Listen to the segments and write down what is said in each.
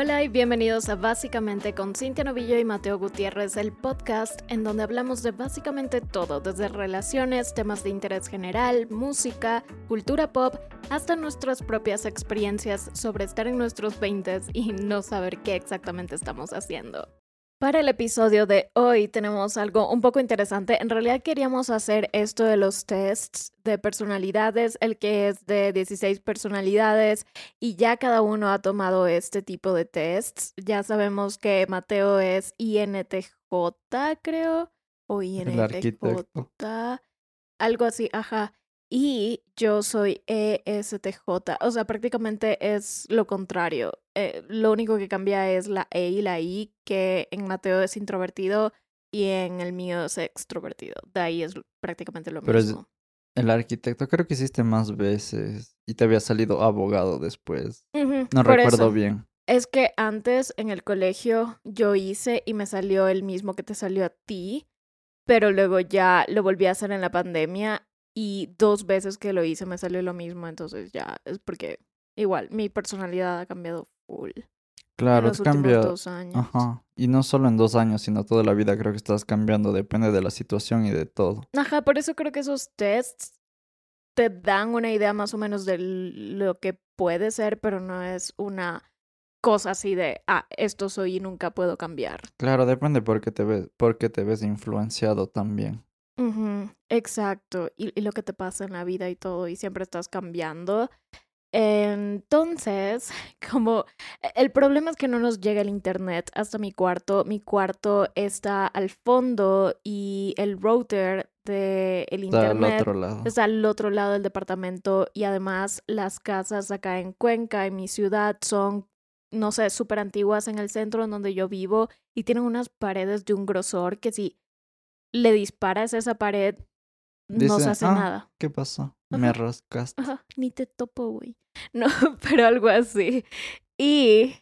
Hola y bienvenidos a Básicamente con Cintia Novillo y Mateo Gutiérrez, el podcast en donde hablamos de básicamente todo, desde relaciones, temas de interés general, música, cultura pop, hasta nuestras propias experiencias sobre estar en nuestros 20 y no saber qué exactamente estamos haciendo. Para el episodio de hoy tenemos algo un poco interesante. En realidad queríamos hacer esto de los tests de personalidades, el que es de 16 personalidades y ya cada uno ha tomado este tipo de tests. Ya sabemos que Mateo es INTJ, creo, o INTJ. Algo así, ajá y yo soy ESTJ. O sea, prácticamente es lo contrario. Eh, lo único que cambia es la E y la I, que en Mateo es introvertido y en el mío es extrovertido. De ahí es prácticamente lo Pero mismo. el arquitecto creo que hiciste más veces y te había salido abogado después. No recuerdo eso. bien. Es que antes en el colegio yo hice y me salió el mismo que te salió a ti, pero luego ya lo volví a hacer en la pandemia y dos veces que lo hice me salió lo mismo, entonces ya es porque igual mi personalidad ha cambiado full Claro, los te últimos cambia. dos años. Ajá. Y no solo en dos años, sino toda la vida creo que estás cambiando. Depende de la situación y de todo. Ajá, por eso creo que esos tests te dan una idea más o menos de lo que puede ser, pero no es una cosa así de, ah, esto soy y nunca puedo cambiar. Claro, depende porque te ves, porque te ves influenciado también. Ujú, exacto, y, y lo que te pasa en la vida y todo, y siempre estás cambiando. Entonces, como e- el problema es que no nos llega el internet hasta mi cuarto. Mi cuarto está al fondo y el router del el Está al internet otro lado. está al otro lado del departamento y además las casas acá en Cuenca, en mi ciudad, son, no sé, súper antiguas en el centro en donde yo vivo y tienen unas paredes de un grosor que si le disparas a esa pared no se hace "Ah, nada. ¿Qué pasó? Me rascaste. Ajá, ni te topo, güey. No, pero algo así. Y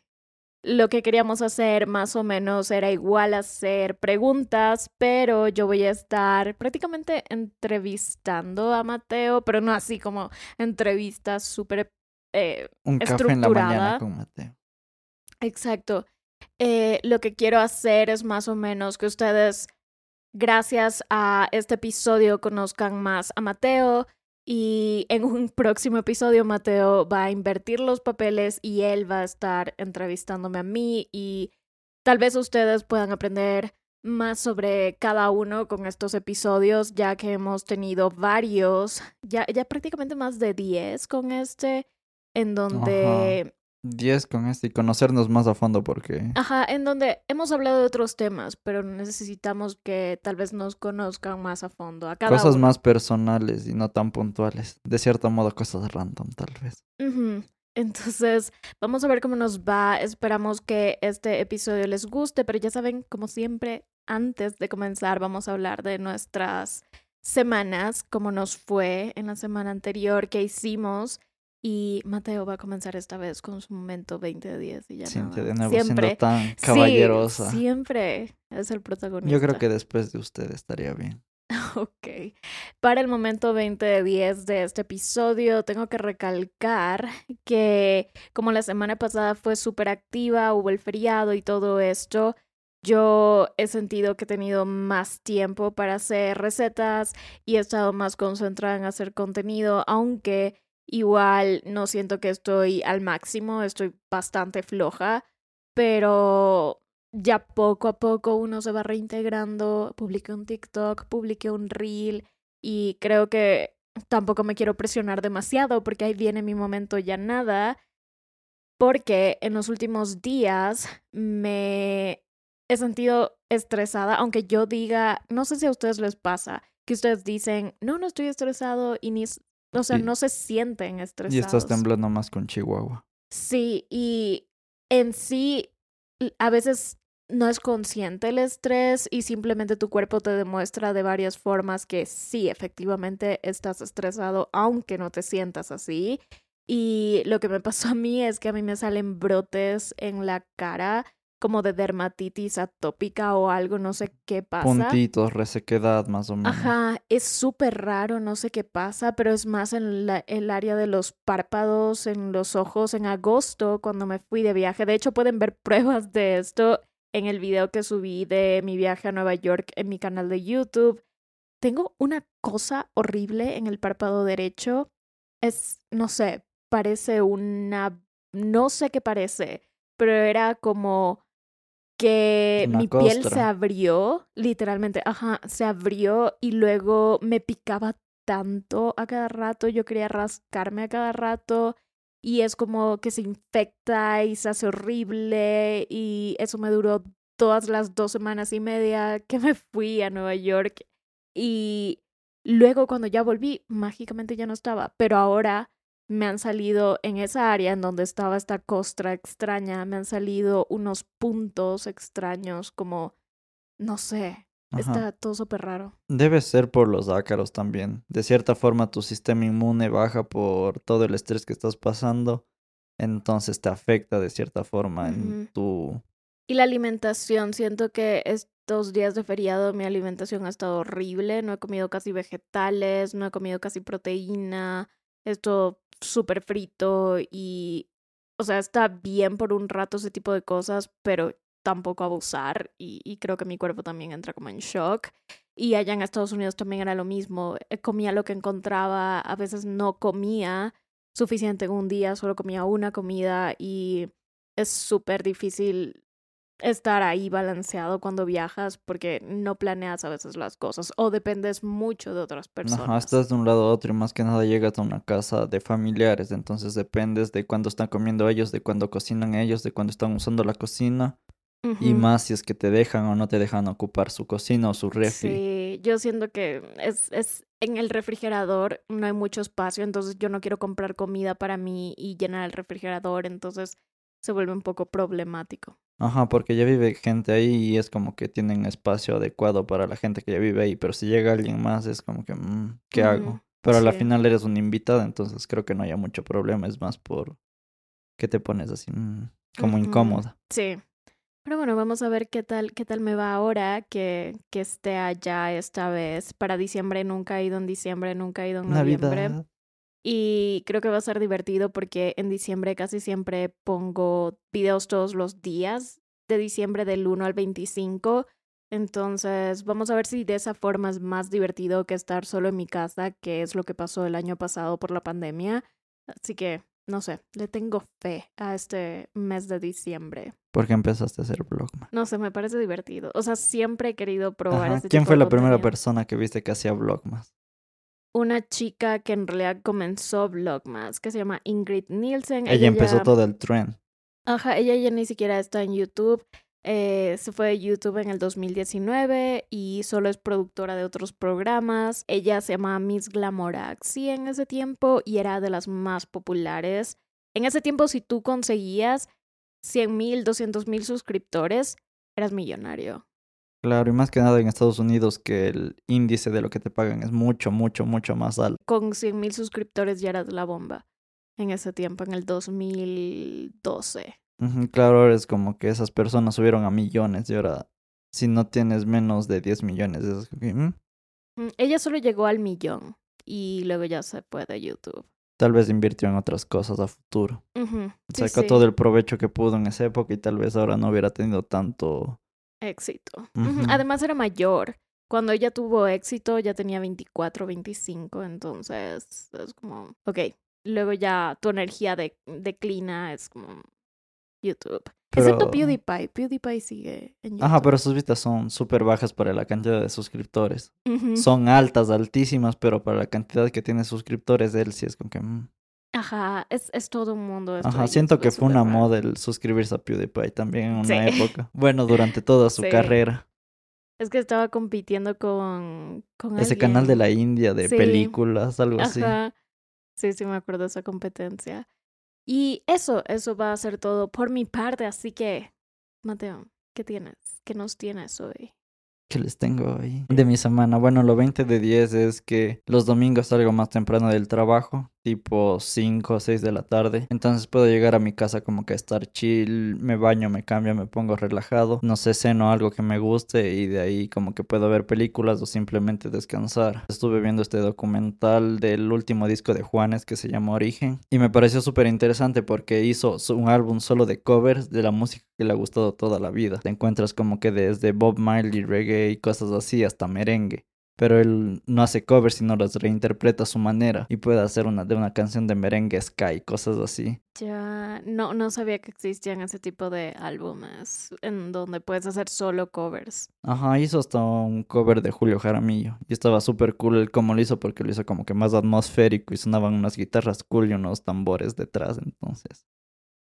lo que queríamos hacer más o menos era igual hacer preguntas, pero yo voy a estar prácticamente entrevistando a Mateo, pero no así como entrevistas súper... eh, Un café en la mañana estructurada. con Mateo. Exacto. Eh, lo que quiero hacer es más o menos que ustedes, gracias a este episodio, conozcan más a Mateo y en un próximo episodio Mateo va a invertir los papeles y él va a estar entrevistándome a mí y tal vez ustedes puedan aprender más sobre cada uno con estos episodios, ya que hemos tenido varios, ya, ya prácticamente más de 10 con este, en donde... 10 con este y conocernos más a fondo porque Ajá, en donde hemos hablado de otros temas, pero necesitamos que tal vez nos conozcan más a fondo. A cada cosas uno. más personales y no tan puntuales. De cierto modo, cosas random tal vez. Entonces, vamos a ver cómo nos va. Esperamos que este episodio les guste, pero ya saben, como siempre, antes de comenzar, vamos a hablar de nuestras semanas, cómo nos fue en la semana anterior, qué hicimos. Y Mateo va a comenzar esta vez con su momento 20 de 10 y ya nada. de nuevo siempre. siendo tan Sí, caballerosa. siempre es el protagonista. Yo creo que después de usted estaría bien. Ok. Para el momento 20 de 10 de este episodio, tengo que recalcar que como la semana pasada fue súper activa, hubo el feriado y todo esto, yo he sentido que he tenido más tiempo para hacer recetas y he estado más concentrada en hacer contenido, aunque igual no siento que estoy al máximo, estoy bastante floja, pero ya poco a poco uno se va reintegrando, publiqué un TikTok, publiqué un reel y creo que tampoco me quiero presionar demasiado porque ahí viene mi momento ya nada, porque en los últimos días me he sentido estresada, aunque yo diga, no sé si a ustedes les pasa, que ustedes dicen, no, no estoy estresado y ni, o sea, Y- no se sienten estresados. Y estás temblando más con Chihuahua. Sí, y en sí, a veces no es consciente el estrés y simplemente tu cuerpo te demuestra de varias formas que sí, efectivamente estás estresado, aunque no te sientas así. Y lo que me pasó a mí es que a mí me salen brotes en la cara como de dermatitis atópica o algo, no sé qué pasa. Puntitos, resequedad más o menos. Ajá, es súper raro, no sé qué pasa, pero es más en la- el área de los párpados, en los ojos, en agosto, cuando me fui de viaje. De hecho, pueden ver pruebas de esto en el video que subí de mi viaje a Nueva York en mi canal de YouTube. Tengo una cosa horrible en el párpado derecho. Es, no sé, parece una... No sé qué parece, pero era como que Una mi piel se abrió, literalmente, ajá, se abrió y luego me picaba tanto a cada rato, yo quería rascarme a cada rato y es como que se infecta y se hace horrible y eso me duró todas las dos semanas y media que me fui a Nueva York y luego cuando ya volví, mágicamente ya no estaba, pero ahora me han salido en esa área en donde estaba esta costra extraña, me han salido unos puntos extraños como, no sé, Ajá. está todo súper raro. Debe ser por los ácaros también. De cierta forma tu sistema inmune baja por todo el estrés que estás pasando. Entonces te afecta de cierta forma en tu... Y la alimentación, siento que estos días de feriado mi alimentación ha estado horrible, no he comido casi vegetales, no he comido casi proteína, esto súper frito y, o sea, está bien por un rato ese tipo de cosas, pero tampoco abusar y, creo que mi cuerpo también entra como en shock. Y allá en Estados Unidos también era lo mismo, eh, comía lo que encontraba, a veces no comía suficiente en un día, solo comía una comida y es súper difícil estar ahí balanceado cuando viajas porque no planeas a veces las cosas o dependes mucho de otras personas. Ajá, estás de un lado a otro y más que nada llegas a una casa de familiares. Entonces dependes de cuándo están comiendo ellos, de cuándo cocinan ellos, de cuándo están usando la cocina. Y más si es que te dejan o no te dejan ocupar su cocina o su refri. Sí, yo siento que es, es en el refrigerador no hay mucho espacio, entonces yo no quiero comprar comida para mí y llenar el refrigerador, entonces se vuelve un poco problemático. Ajá, porque ya vive gente ahí y es como que tienen espacio adecuado para la gente que ya vive ahí, pero si llega alguien más es como que, mm, ¿qué hago? Pero a la sí. final eres un invitado, entonces creo que no haya mucho problema, es más por que te pones así, mm, como incómoda. Sí. Pero bueno, vamos a ver qué tal, qué tal me va ahora que, que esté allá esta vez. Para diciembre nunca he ido en diciembre, nunca he ido en noviembre. Navidad. Y creo que va a ser divertido porque en diciembre casi siempre pongo videos todos los días de diciembre del 1 al 25. Entonces, vamos a ver si de esa forma es más divertido que estar solo en mi casa, que es lo que pasó el año pasado por la pandemia. Así que, no sé, le tengo fe a este mes de diciembre. Porque empezaste a hacer Vlogmas. No sé, me parece divertido. O sea, siempre he querido probar ese ¿Quién tipo fue de la primera persona que viste que hacía Vlogmas? Una chica que en realidad comenzó Vlogmas, que se llama Ingrid Nielsen. Ella empezó ya- todo el trend. Ajá, ella ya ni siquiera está en YouTube. Eh, se fue de YouTube en el 2019 y solo es productora de otros programas. Ella se llama Miss Glamoraxi en ese tiempo y era de las más populares. En ese tiempo, si tú conseguías 100 mil, 200 mil suscriptores, eras millonario. Claro, y más que nada en Estados Unidos que el índice de lo que te pagan es mucho, mucho, mucho más alto. Con 100 mil suscriptores ya eras la bomba en ese tiempo, en el 2012. Ujú, Claro, ahora es como que esas personas subieron a millones y ahora si no tienes menos de 10 millones, es que, mm, Mm, Ella solo llegó al millón y luego ya se fue de YouTube. tal vez invirtió en otras cosas a futuro. Sí, Sacó sí, todo el provecho que pudo en esa época y tal vez ahora no hubiera tenido tanto... éxito. Además era mayor. Cuando ella tuvo éxito ya tenía 24, 25, entonces es como, ok, luego ya tu energía de, declina, es como YouTube. Excepto PewDiePie, PewDiePie sigue en YouTube. Ajá, pero sus vistas son súper bajas para la cantidad de suscriptores. Son altas, altísimas, pero para la cantidad que tiene suscriptores, él sí es como que... Ajá, es, es todo un mundo. esto Ajá, siento que fue una raro. moda el suscribirse a PewDiePie también en una Sí. época. Bueno, durante toda su Sí. carrera. Es que estaba compitiendo con, con Ese canal de la India de Sí. películas, algo así. Ajá. Sí, sí, me acuerdo de esa competencia. Y eso, eso va a ser todo por mi parte. Así que, Mateo, ¿qué tienes? ¿Qué nos tienes hoy? que les tengo ahí de mi semana. Bueno, lo 20 de 10 es que los domingos salgo más temprano del trabajo tipo 5 o 6 de la tarde. Entonces puedo llegar a mi casa como que estar chill, me baño, me cambio, me pongo relajado, no sé, ceno algo que me guste y de ahí como que puedo ver películas o simplemente descansar. Estuve viendo este documental del último disco de Juanes que se llama Origen y me pareció súper interesante porque hizo un álbum solo de covers de la música que le ha gustado toda la vida. Te encuentras como que desde Bob Marley, reggae y cosas así hasta merengue pero él no hace covers sino las reinterpreta a su manera y puede hacer una de una canción de merengue sky, cosas así. Ya, no, no sabía que existían ese tipo de álbumes en donde puedes hacer solo covers. Ajá, hizo hasta un cover de Julio Jaramillo y estaba súper cool el cómo lo hizo porque lo hizo como que más atmosférico y sonaban unas guitarras cool y unos tambores detrás, entonces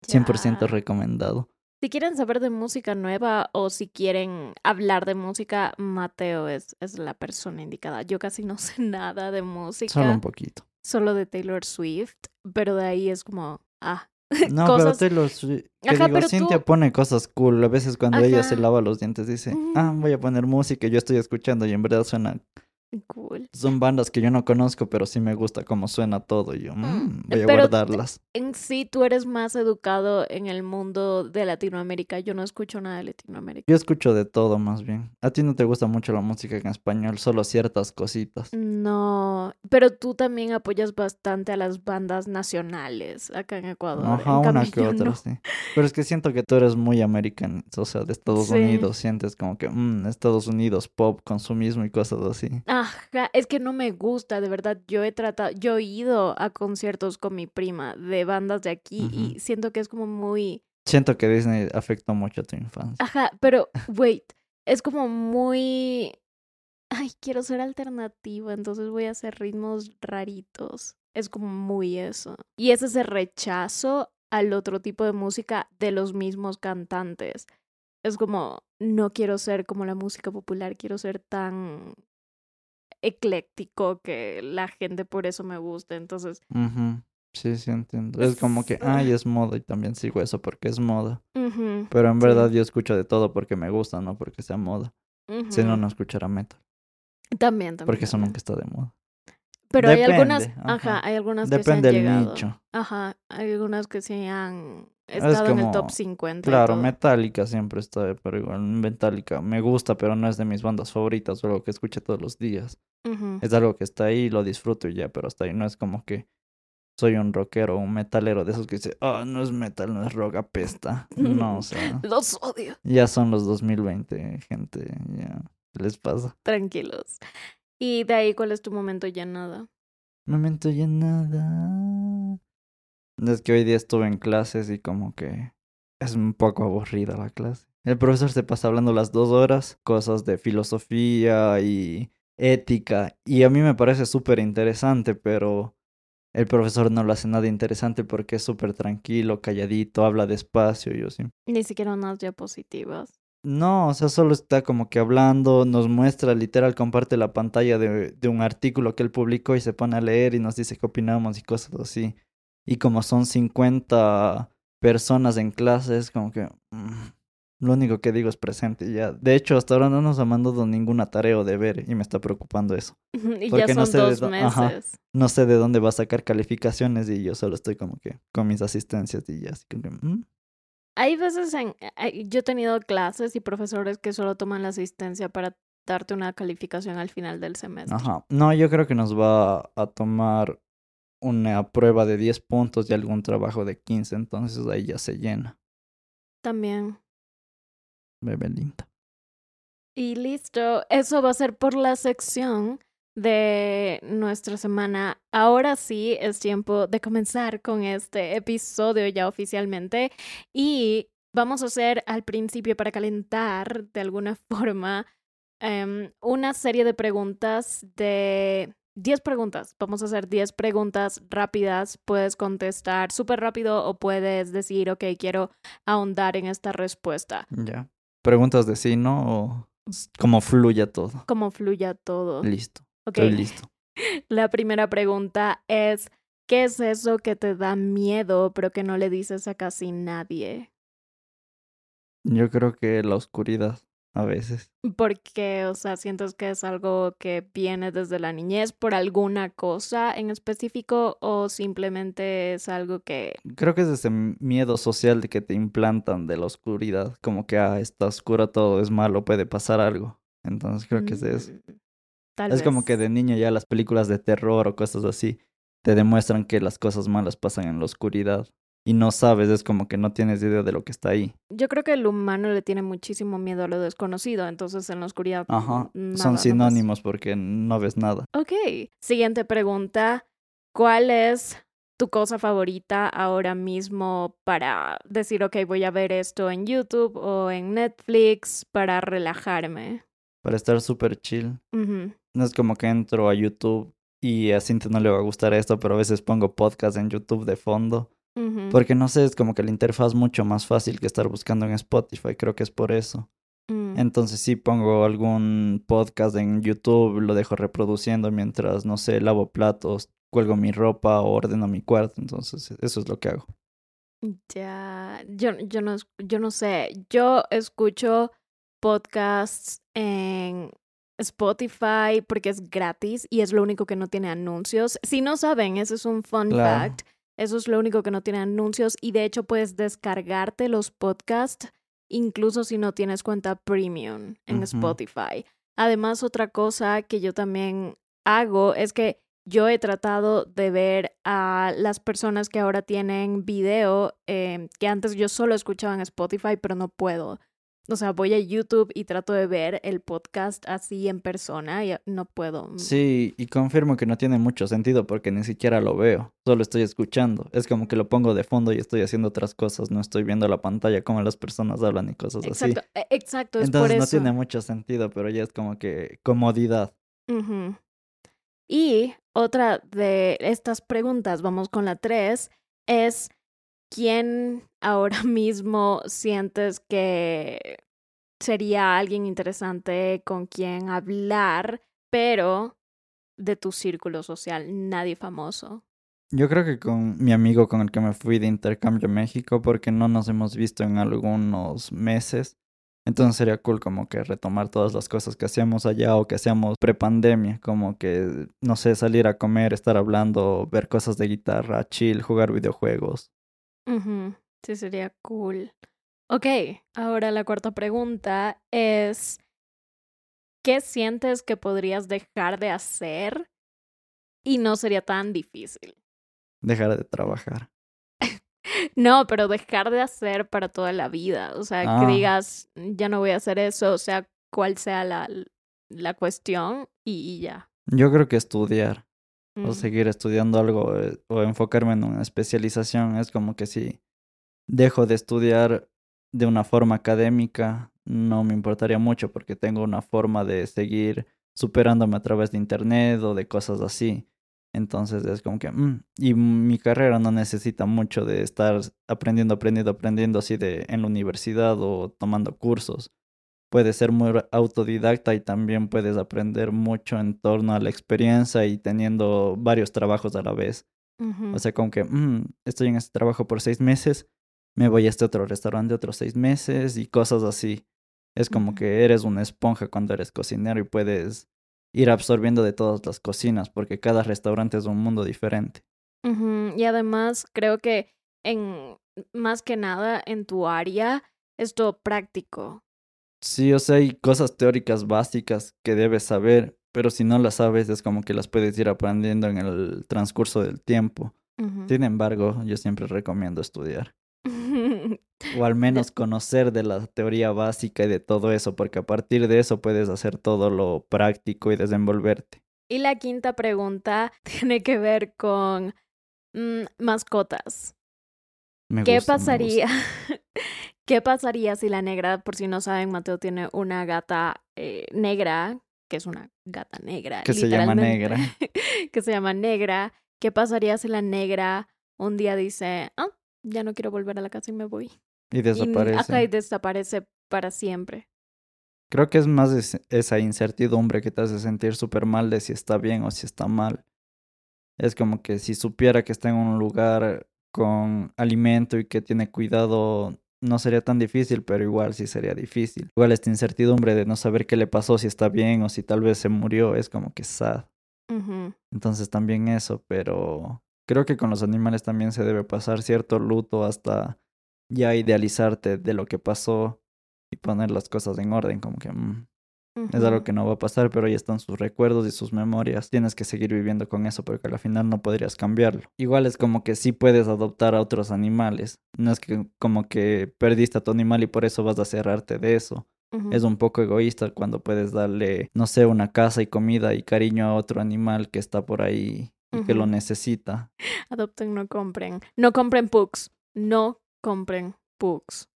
100% recomendado. Si quieren saber de música nueva o si quieren hablar de música, Mateo es, es la persona indicada. Yo casi no sé nada de música. Solo un poquito. Solo de Taylor Swift, pero de ahí es como, ah. No, pero Taylor Swift. Ajá, digo, Cintia pone cosas cool. A veces cuando ella se lava los dientes dice, ah, voy a poner música y yo estoy escuchando y en verdad suena Cool. Son bandas que yo no conozco, pero sí me gusta cómo suena todo. Y yo, mm, mm, voy a guardarlas. En sí, tú eres más educado en el mundo de Latinoamérica. Yo no escucho nada de Latinoamérica. Yo escucho de todo, más bien. A ti no te gusta mucho la música en español, solo ciertas cositas. No, pero tú también apoyas bastante a las bandas nacionales acá en Ecuador. Ajá, una que otra, sí. Pero es que siento que tú eres muy americano, o sea, de Estados Unidos. Sientes como que, mmm, Estados Unidos, pop, consumismo y cosas así. Ajá, es que no me gusta, de verdad. Yo he tratado, yo he ido a conciertos con mi prima de bandas de aquí y siento que es como muy... Siento que Disney afectó mucho a tu infancia. Ajá, pero wait, es como muy... Ay, quiero ser alternativa, entonces voy a hacer ritmos raritos. Es como muy eso. Y es ese rechazo al otro tipo de música de los mismos cantantes. Es como, no quiero ser como la música popular, quiero ser tan ecléctico que la gente por eso me gusta. Entonces. Sí, sí, entiendo. Es como que, ay, es moda y también sigo eso porque es moda. Pero en verdad yo escucho de todo porque me gusta, no porque sea moda. Si no, no escuchará metal. También, también. Porque eso nunca está de moda. Pero hay algunas, ajá. hay algunas que Depende se han del llegado. nicho. Ajá, hay algunas que se han estado en el top 50. Claro, Metallica siempre está, pero igual Metallica me gusta, pero no es de mis bandas favoritas o algo que escuche todos los días. Es algo que está ahí, lo disfruto y ya, pero hasta ahí no es como que soy un rockero, un metalero de esos que dice, ah, no es metal, no es rock, apesta. No, o sea. los odio. Ya son los 2020, gente, ya. ¿Qué les pasa? Tranquilos. Y de ahí, ¿cuál es tu momento ya nada? Momento ya nada. Es que hoy día estuve en clases y como que es un poco aburrida la clase. El profesor se pasa hablando las dos horas, cosas de filosofía y ética, y a mí me parece súper interesante, pero el profesor no lo hace nada interesante porque es súper tranquilo, calladito, habla despacio y yo sí. Ni siquiera unas diapositivas. No, o sea, solo está como que hablando, nos muestra, literal, comparte la pantalla de, de un artículo que él publicó y se pone a leer y nos dice qué opinamos y cosas así y como son 50 personas en clase, es como que mm, lo único que digo es presente ya. De hecho, hasta ahora no nos ha mandado ninguna tarea o deber y me está preocupando eso. y ya son no sé dos meses. no sé de dónde va a sacar calificaciones y yo solo estoy como que con mis asistencias y ya. Así que, mm. Hay veces en... Yo he tenido clases y profesores que solo toman la asistencia para darte una calificación al final del semestre. Ajá. No, yo creo que nos va a tomar una prueba de 10 puntos y algún trabajo de 15, entonces ahí ya se llena. También. Bebe linda. Y listo, eso va a ser por la sección de nuestra semana. Ahora sí es tiempo de comenzar con este episodio ya oficialmente y vamos a hacer al principio para calentar de alguna forma em, una serie de preguntas de 10 preguntas. Vamos a hacer 10 preguntas rápidas. Puedes contestar súper rápido o puedes decir, ok, quiero ahondar en esta respuesta. Ya. Preguntas de sí, ¿no? O como fluya todo. Como fluya todo. Listo. Ok. Estoy listo. La primera pregunta es, ¿qué es eso que te da miedo pero que no le dices a casi nadie? Yo creo que la oscuridad. A veces. Porque, o sea, sientes que es algo que viene desde la niñez por alguna cosa en específico o simplemente es algo que... Creo que es ese miedo social de que te implantan de la oscuridad, como que, ah, está oscuro, todo es malo, puede pasar algo. Entonces creo que es eso. Mm, Tal es como que de niño ya las películas de terror o cosas así te demuestran que las cosas malas pasan en la oscuridad. Y no sabes, es como que no tienes idea de lo que está ahí. Yo creo que el humano le tiene muchísimo miedo a lo desconocido, entonces en la oscuridad... Ajá. mm, nada, Son no sinónimos porque no ves nada. Ok. Siguiente pregunta. ¿Cuál es tu cosa favorita ahora mismo para decir, ok, voy a ver esto en YouTube o en Netflix para relajarme? Para estar súper chill. No es como que entro a YouTube y a Cintia no le va a gustar esto, pero a veces pongo podcast en YouTube de fondo. Porque no sé, es como que la interfaz mucho más fácil que estar buscando en Spotify. Creo que es por eso. Mm. Entonces sí pongo algún podcast en YouTube, lo dejo reproduciendo mientras, no sé, lavo platos, cuelgo mi ropa o ordeno mi cuarto. Entonces eso es lo que hago. Ya, yo, yo no, yo no sé, yo escucho podcasts en Spotify porque es gratis y es lo único que no tiene anuncios. Si no saben, ese es un fun Claro. fact. Eso es lo único que no tiene anuncios y de hecho puedes descargarte los podcasts incluso si no tienes cuenta premium en. Spotify. Además, otra cosa que yo también hago es que yo he tratado de ver a las personas que ahora tienen video, eh, que antes yo solo escuchaba en Spotify, pero no puedo. O sea, voy a YouTube y trato de ver el podcast así en persona y no puedo. Sí, y confirmo que no tiene mucho sentido porque ni siquiera lo veo, solo estoy escuchando. Es como que lo pongo de fondo y estoy haciendo otras cosas, no estoy viendo la pantalla como las personas hablan y cosas así. Exacto, e- exacto, es por Entonces no tiene mucho sentido, pero ya es como que comodidad. Y otra de estas preguntas, vamos con la tres, es ¿quién ahora mismo sientes que sería alguien interesante con quien hablar, pero de tu círculo social, nadie famoso? Yo creo que con mi amigo con el que me fui de intercambio México, porque no nos hemos visto en algunos meses. Entonces sería cool como que retomar todas las cosas que hacíamos allá o que hacíamos prepandemia, como que, no sé, salir a comer, estar hablando, ver cosas de guitarra, chill, jugar videojuegos. Ujú, Sí, sería cool. Ok, ahora la cuarta pregunta es, ¿qué sientes que podrías dejar de hacer y no sería tan difícil? Dejar de trabajar. No, pero dejar de hacer para toda la vida. O sea, Ah. que digas, ya no voy a hacer eso, o sea, cuál sea la, la cuestión y, y ya. Yo creo que estudiar o seguir estudiando algo eh, o enfocarme en una especialización es como que si dejo de estudiar de una forma académica, no me importaría mucho porque tengo una forma de seguir superándome a través de internet o de cosas así. Entonces es como que, mm, y mi carrera no necesita mucho de estar aprendiendo, aprendiendo, aprendiendo así de en la universidad o tomando cursos. Puedes ser muy autodidacta y también puedes aprender mucho en torno a la experiencia y teniendo varios trabajos a la vez. O sea, como que mm, estoy en este trabajo por seis meses, me voy a este otro restaurante otros seis meses y cosas así. Es como que eres una esponja cuando eres cocinero y puedes ir absorbiendo de todas las cocinas porque cada restaurante es un mundo diferente. Y además creo que en más que nada en tu área es todo práctico. Sí, o sea, hay cosas teóricas básicas que debes saber, pero si no las sabes es como que las puedes ir aprendiendo en el transcurso del tiempo. Sin embargo, yo siempre recomiendo estudiar. O al menos conocer de la teoría básica y de todo eso, porque a partir de eso puedes hacer todo lo práctico y desenvolverte. Y la quinta pregunta tiene que ver con mm, mascotas. Me ¿Qué gusta, pasaría? ¿Qué pasaría si la negra, por si no saben, Mateo tiene una gata eh, negra, que es una gata negra, Que se llama negra. que se llama negra. ¿Qué pasaría si la negra un día dice, ah, ya no quiero volver a la casa y me voy? Y Y, desaparece. ajá, y desaparece para siempre. Creo que es más es- esa incertidumbre que te hace sentir súper mal de si está bien o si está mal. Es como que si supiera que está en un lugar con alimento y que tiene cuidado, no sería tan difícil, pero igual sí sería difícil. Igual esta incertidumbre de no saber qué le pasó, si está bien o si tal vez se murió, es como que sad. Entonces también eso, pero creo que con los animales también se debe pasar cierto luto hasta ya idealizarte de lo que pasó y poner las cosas en orden, como que mm, es algo que no va a pasar, pero ahí están sus recuerdos y sus memorias. Tienes que seguir viviendo con eso porque al final no podrías cambiarlo. Igual es como que sí puedes adoptar a otros animales. No es que como que perdiste a tu animal y por eso vas a cerrarte de eso. Es un poco egoísta cuando puedes darle, no sé, una casa y comida y cariño a otro animal que está por ahí y que lo necesita. Adopten, no compren. No compren pugs. No compren pugs.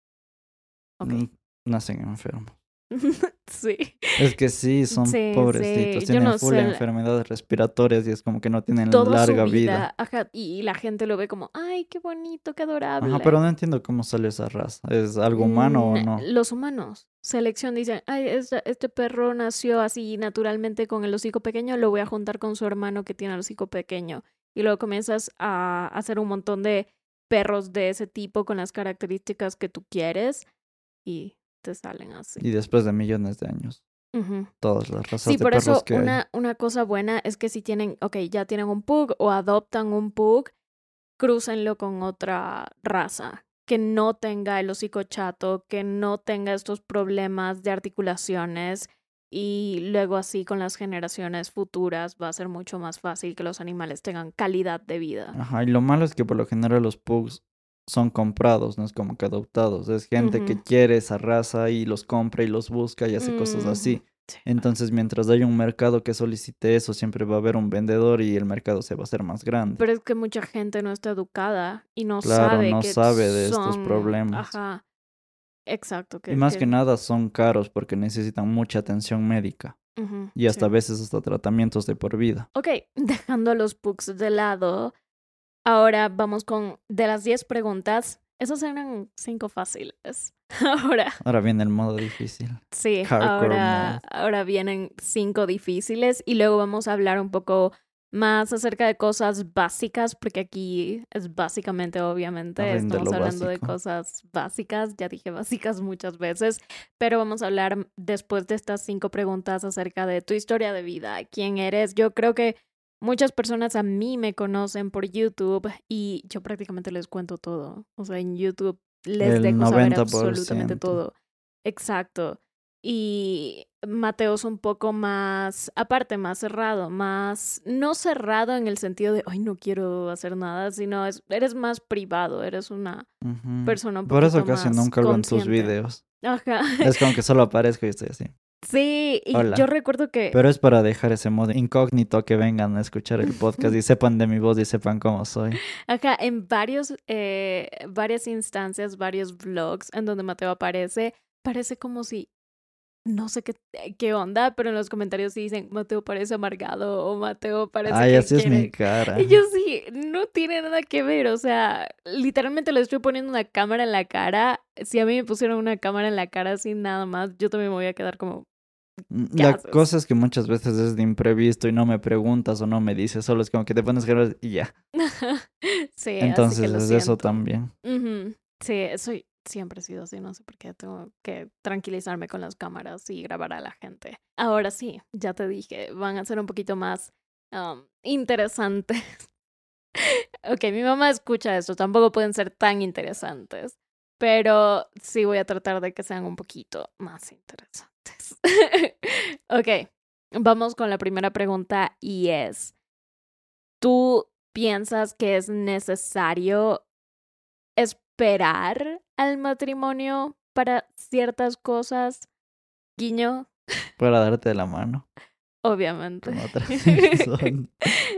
Nacen enfermos. sí. Es que sí, son Sí, pobrecitos. sí, Tienen no full sé. enfermedades respiratorias y es como que no tienen Toda larga vida. vida. Ajá, y la gente lo ve como, ay, qué bonito, qué adorable. Ajá, pero no entiendo cómo sale esa raza. ¿Es algo humano o Mm, no? Los humanos. Selección dicen, ay, este, este perro nació así naturalmente con el hocico pequeño, lo voy a juntar con su hermano que tiene el hocico pequeño. Y luego comienzas a hacer un montón de perros de ese tipo con las características que tú quieres y te salen así. Y después de millones de años, todas las razas Sí, de por perros eso que hay. una, una cosa buena es que si tienen, ok, ya tienen un pug o adoptan un pug, crúcenlo con otra raza que no tenga el hocico chato, que no tenga estos problemas de articulaciones y luego así con las generaciones futuras va a ser mucho más fácil que los animales tengan calidad de vida. Ajá, y lo malo es que por lo general los pugs son comprados, no es como que adoptados. Es gente que quiere esa raza y los compra y los busca y hace cosas así. Ujú. Sí. Entonces, mientras haya un mercado que solicite eso, siempre va a haber un vendedor y el mercado se va a hacer más grande. Pero es que mucha gente no está educada y no Claro, sabe no que sabe de estos son- problemas. Ajá. Exacto. Que, Y más que- que nada son caros porque necesitan mucha atención médica y hasta a veces hasta tratamientos de por vida. Ok, dejando a los pugs de lado, ahora vamos con de las 10 preguntas. Esas eran cinco fáciles. Ahora, Ahora viene el modo difícil. sí, Hardcore ahora, ahora vienen cinco difíciles y luego vamos a hablar un poco más acerca de cosas básicas, porque aquí es básicamente, obviamente, estamos hablando de cosas básicas, ya dije básicas muchas veces, pero vamos a hablar después de estas cinco preguntas acerca de tu historia de vida, quién eres. Yo creo que muchas personas a mí me conocen por YouTube y yo prácticamente les cuento todo. O sea, en YouTube les El dejo saber absolutamente 90%. todo. Exacto. Y Mateo es un poco más, aparte, más cerrado, más, no cerrado en el sentido de, ay, no quiero hacer nada, sino es, eres más privado, eres una persona un Por eso casi nunca en tus videos. Ajá. Es como que solo aparezco y estoy así. Sí, y Hola. yo recuerdo que, Pero es para dejar ese modo incógnito que vengan a escuchar el podcast y sepan de mi voz y sepan cómo soy. acá en varios, eh, varias instancias, varios vlogs en donde Mateo aparece, parece como si, no sé qué, qué onda, pero en los comentarios sí dicen, Mateo parece amargado o Mateo parece Ay, que así es mi cara. Y yo sí, no tiene nada que ver, o sea, literalmente le estoy poniendo una cámara en la cara. Si a mí me pusieron una cámara en la cara sin nada más, yo también me voy a quedar como, ¿qué La haces? cosa es que muchas veces es de imprevisto y no me preguntas o no me dices, solo es como que te pones grabar y ya. sí, así Entonces que lo es eso también. Sí, soy, siempre he sido así, no sé por qué tengo que tranquilizarme con las cámaras y grabar a la gente. Ahora sí, ya te dije, van a ser un poquito más interesantes. ok, mi mamá escucha esto, tampoco pueden ser tan interesantes, pero sí voy a tratar de que sean un poquito más interesantes. ok, vamos con la primera pregunta y es, ¿tú piensas que es necesario esperar al matrimonio para ciertas cosas? Guiño, Para darte la mano obviamente.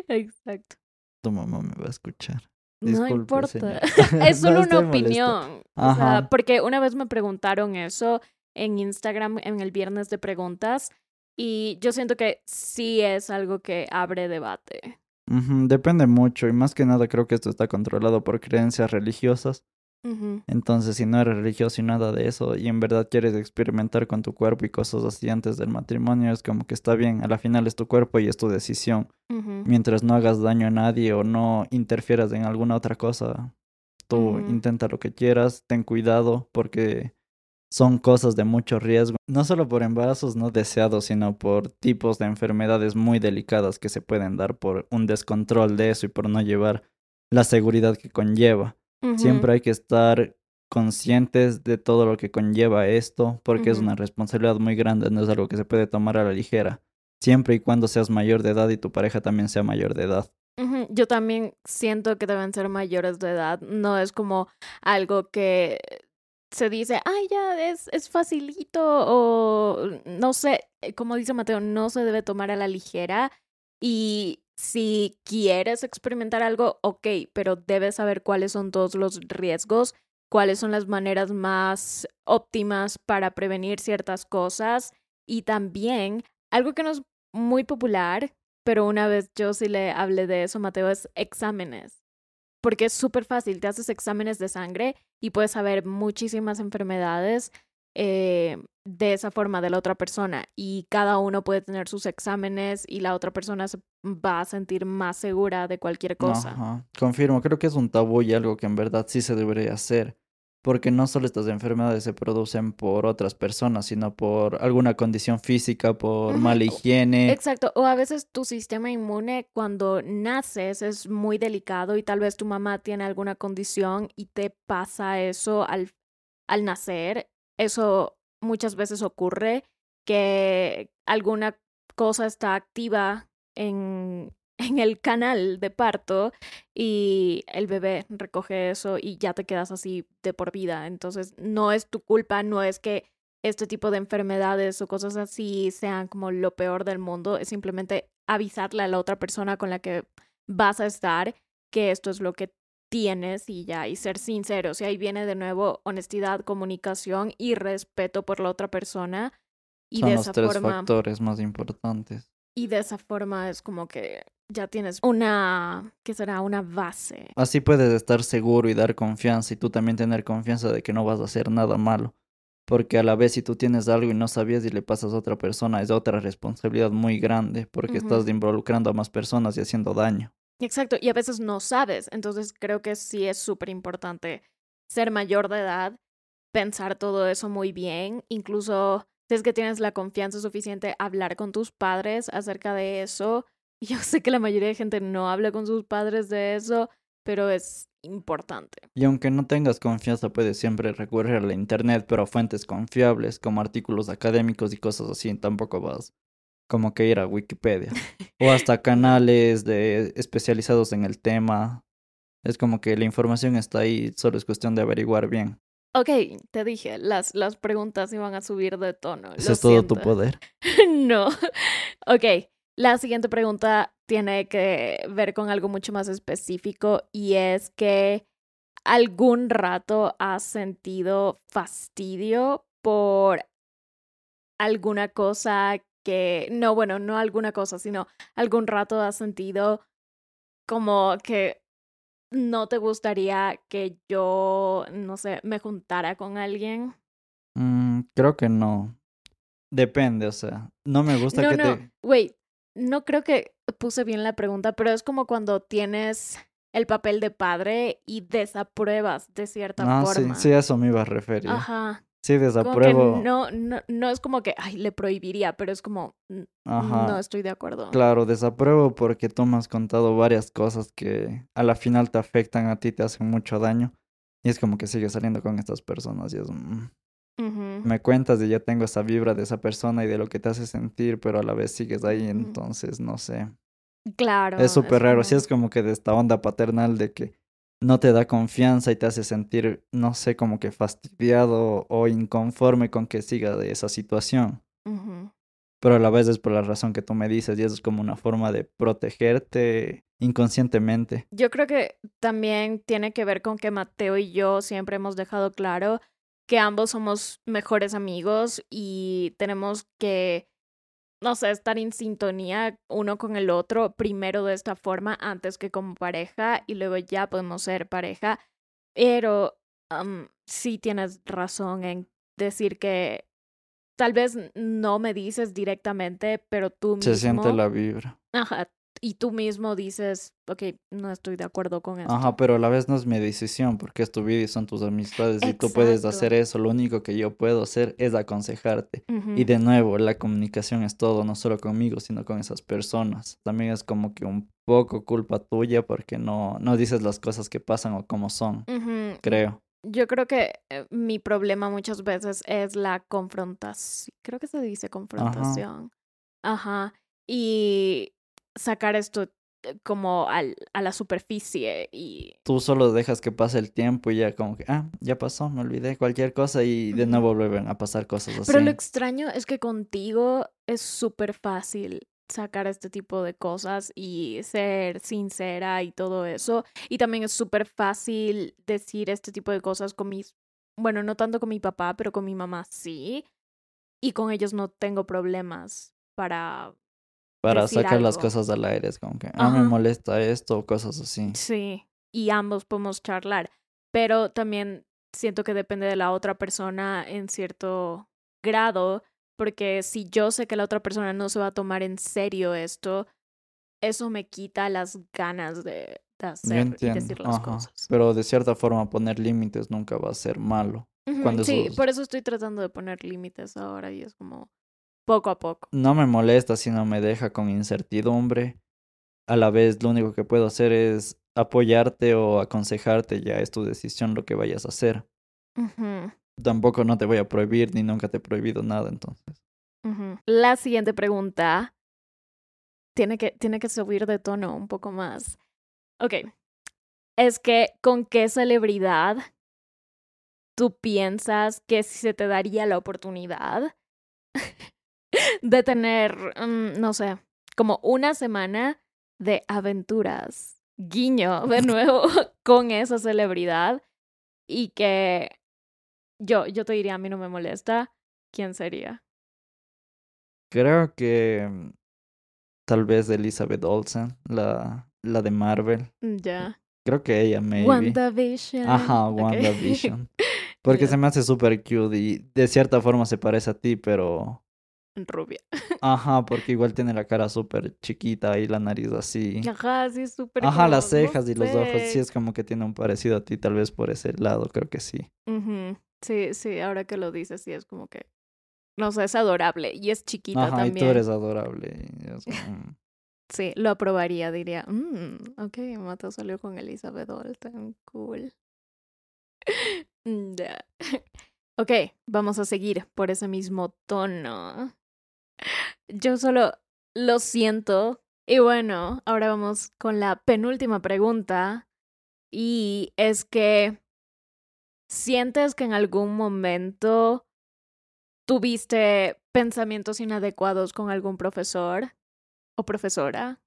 Exacto. Tu mamá me va a escuchar. No importa. es solo No una opinión. O sea, porque una vez me preguntaron eso en Instagram en el viernes de preguntas y yo siento que sí es algo que abre debate. Depende mucho y más que nada creo que esto está controlado por creencias religiosas. Entonces, si no eres religioso y nada de eso y en verdad quieres experimentar con tu cuerpo y cosas así antes del matrimonio, es como que está bien. A la final es tu cuerpo y es tu decisión. Mientras no hagas daño a nadie o no interfieras en alguna otra cosa, tú Ujú. intenta lo que quieras, ten cuidado porque son cosas de mucho riesgo, no solo por embarazos no deseados, sino por tipos de enfermedades muy delicadas que se pueden dar por un descontrol de eso y por no llevar la seguridad que conlleva. Siempre hay que estar conscientes de todo lo que conlleva esto, porque es una responsabilidad muy grande, no es algo que se puede tomar a la ligera, siempre y cuando seas mayor de edad y tu pareja también sea mayor de edad. Yo también siento que deben ser mayores de edad. No es como algo que se dice, ay, ya es, es facilito o no sé, como dice Mateo, no se debe tomar a la ligera. Y si quieres experimentar algo, ok, pero debes saber cuáles son todos los riesgos, cuáles son las maneras más óptimas para prevenir ciertas cosas. Y también algo que no es muy popular, pero una vez yo sí le hablé de eso, Mateo, es exámenes. Porque es súper fácil, te haces exámenes de sangre y puedes saber muchísimas enfermedades eh, de esa forma de la otra persona. Y cada uno puede tener sus exámenes y la otra persona se va a sentir más segura de cualquier cosa. Ajá, Confirmo, creo que es un tabú y algo que en verdad sí se debería hacer, porque no solo estas enfermedades se producen por otras personas, sino por alguna condición física, por mala higiene. Exacto, o a veces tu sistema inmune cuando naces es muy delicado y tal vez tu mamá tiene alguna condición y te pasa eso al, al nacer. Eso muchas veces ocurre que alguna cosa está activa en, en el canal de parto y el bebé recoge eso y ya te quedas así de por vida. Entonces no es tu culpa, no es que este tipo de enfermedades o cosas así sean como lo peor del mundo, es simplemente avisarle a la otra persona con la que vas a estar que esto es lo que tienes y ya, y ser sinceros. Y ahí viene de nuevo honestidad, comunicación y respeto por la otra persona. Y Son de los esa tres forma, factores más importantes. y de esa forma es como que ya tienes una, ¿qué será? Una base. Así puedes estar seguro y dar confianza y tú también tener confianza de que no vas a hacer nada malo. Porque a la vez si tú tienes algo y no sabías y le pasas a otra persona es otra responsabilidad muy grande porque estás involucrando a más personas y haciendo daño. Exacto, y a veces no sabes, entonces creo que sí es súper importante ser mayor de edad, pensar todo eso muy bien, incluso si es que tienes la confianza suficiente, hablar con tus padres acerca de eso. Yo sé que la mayoría de gente no habla con sus padres de eso, pero es importante. Y aunque no tengas confianza, puedes siempre recurrir a la internet, pero a fuentes confiables, como artículos académicos y cosas así, tampoco vas como que ir a Wikipedia. O hasta canales de especializados en el tema. Es como que la información está ahí, solo es cuestión de averiguar bien. Ok, te dije, las, las preguntas iban a subir de tono. Ese lo es todo tu poder. no. Ok, la siguiente pregunta tiene que ver con algo mucho más específico y es que algún rato has sentido fastidio por alguna cosa que, no, bueno, no alguna cosa, sino algún rato has sentido como que no te gustaría que yo, no sé, me juntara con alguien. Mm, creo que no. Depende, o sea, no me gusta No, que no, te... wait, no creo que puse bien la pregunta, pero es como cuando tienes el papel de padre y desapruebas de cierta Ah, sí, forma. sí, a eso me iba a referir. Ajá. Sí, desapruebo. no, no, no es como que, ay, le prohibiría, pero es como, "N- no estoy de acuerdo. Claro, desapruebo porque tú me has contado varias cosas que a la final te afectan a ti, te hacen mucho daño. Y es como que sigues saliendo con estas personas y es... mm. Me cuentas y ya tengo esa vibra de esa persona y de lo que te hace sentir, pero a la vez sigues ahí, entonces no sé. Claro. Es súper raro, sí como- es como que de esta onda paternal de que no te da confianza y te hace sentir, no sé, como que fastidiado o inconforme con que siga de esa situación. Pero a la vez es por la razón que tú me dices y eso es como una forma de protegerte inconscientemente. Yo creo que también tiene que ver con que Mateo y yo siempre hemos dejado claro que ambos somos mejores amigos y tenemos que, no sé, estar en sintonía uno con el otro, primero de esta forma, antes que como pareja, y luego ya podemos ser pareja. Pero am, sí tienes razón en decir que tal vez no me dices directamente, pero tú mismo... Se siente la vibra. Ajá, y tú mismo dices, ok, no estoy de acuerdo con esto. Ajá, pero a la vez no es mi decisión porque es tu vida y son tus amistades y tú puedes hacer eso. Lo único que yo puedo hacer es aconsejarte. Y de nuevo, la comunicación es todo, no solo conmigo, sino con esas personas. También es como que un poco culpa tuya porque no, no dices las cosas que pasan o cómo son, creo. Yo creo que eh, mi problema muchas veces es la confrontación. Creo que se dice confrontación. Ajá. Y sacar esto eh, como al, a la superficie y... Tú solo dejas que pase el tiempo y ya como que, ah, ya pasó, me olvidé cualquier cosa y de nuevo vuelven a pasar cosas así. Pero lo extraño es que contigo es súper fácil sacar este tipo de cosas y ser sincera y todo eso. Y también es súper fácil decir este tipo de cosas con mis, bueno, no tanto con mi papá, pero con mi mamá sí. Y con ellos no tengo problemas para para sacar las cosas al aire. Es como que, ah, me molesta esto o cosas así. Sí, y ambos podemos charlar. Pero también siento que depende de la otra persona en cierto grado, porque si yo sé que la otra persona no se va a tomar en serio esto, eso me quita las ganas de, hacer y decir las cosas. Pero de cierta forma poner límites nunca va a ser malo. sí, por eso estoy tratando de poner límites ahora y es como poco a poco. No me molesta si no me deja con incertidumbre. A la vez lo único que puedo hacer es apoyarte o aconsejarte, ya es tu decisión lo que vayas a hacer. Tampoco no te voy a prohibir ni nunca te he prohibido nada entonces. La siguiente pregunta tiene que, tiene que subir de tono un poco más. Ok. Es que, ¿con qué celebridad tú piensas que si se te daría la oportunidad de tener, mm, no sé, como una semana de aventuras, guiño de nuevo con esa celebridad y que yo, yo te diría, a mí no me molesta, ¿quién sería? Creo que mm, tal vez Elizabeth Olsen, la, la de Marvel. Mm, ya. Creo que ella, maybe. WandaVision. Ajá, WandaVision. Porque se me hace súper cute y de cierta forma se parece a ti, pero rubia. Ajá, porque igual tiene la cara súper chiquita y la nariz así. Ajá, sí, súper. Ajá, las cejas y los ojos, sí es como que tiene un parecido a ti, tal vez por ese lado, creo que sí. Sí, sí, ahora que lo dices, sí es como que, no sé, es adorable y es chiquita Ajá, también. y tú eres adorable. Mm. sí, lo aprobaría, diría, mm, ok, Mato salió con Elizabeth Olsen, cool. Ya. Ok, vamos a seguir por ese mismo tono. Yo solo lo siento. Y bueno, ahora vamos con la penúltima pregunta. Y es que, ¿sientes que en algún momento tuviste pensamientos inadecuados con algún profesor o profesora?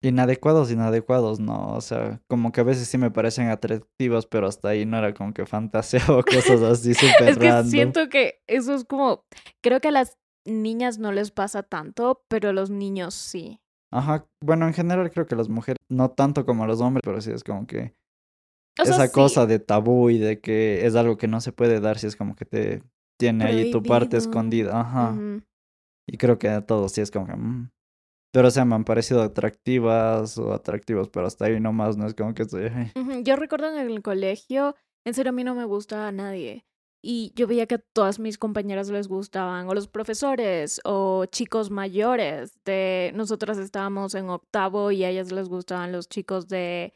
Inadecuados, inadecuados, no. O sea, como que a veces sí me parecen atractivos, pero hasta ahí no era como que fantaseaba cosas así súper Es que siento que eso es como. Creo que las niñas no les pasa tanto, pero a los niños sí. Ajá. Bueno, en general creo que las mujeres, no tanto como a los hombres, pero sí es como que. esa cosa de tabú y de que es algo que no se puede dar si es como que te tiene ahí tu parte escondida. Ajá. Y creo que a todos sí es como que. Mm, pero, o sea, me han parecido atractivas o atractivos, pero hasta ahí nomás, no es como que estoy... Yo recuerdo en el colegio, en serio, a mí no me gusta a nadie. Y yo veía que a todas mis compañeras les gustaban, o los profesores, o chicos mayores. De nosotras estábamos en octavo y a ellas les gustaban los chicos de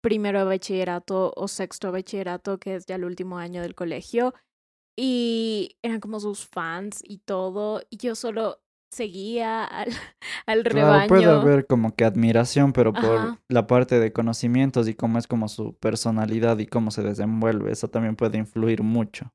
primero de bachillerato o sexto de bachillerato, que es ya el último año del colegio. Y eran como sus fans y todo. Y yo solo seguía al, al claro, rebaño. Puede haber como que admiración, pero por la parte de conocimientos y cómo es como su personalidad y cómo se desenvuelve, eso también puede influir mucho.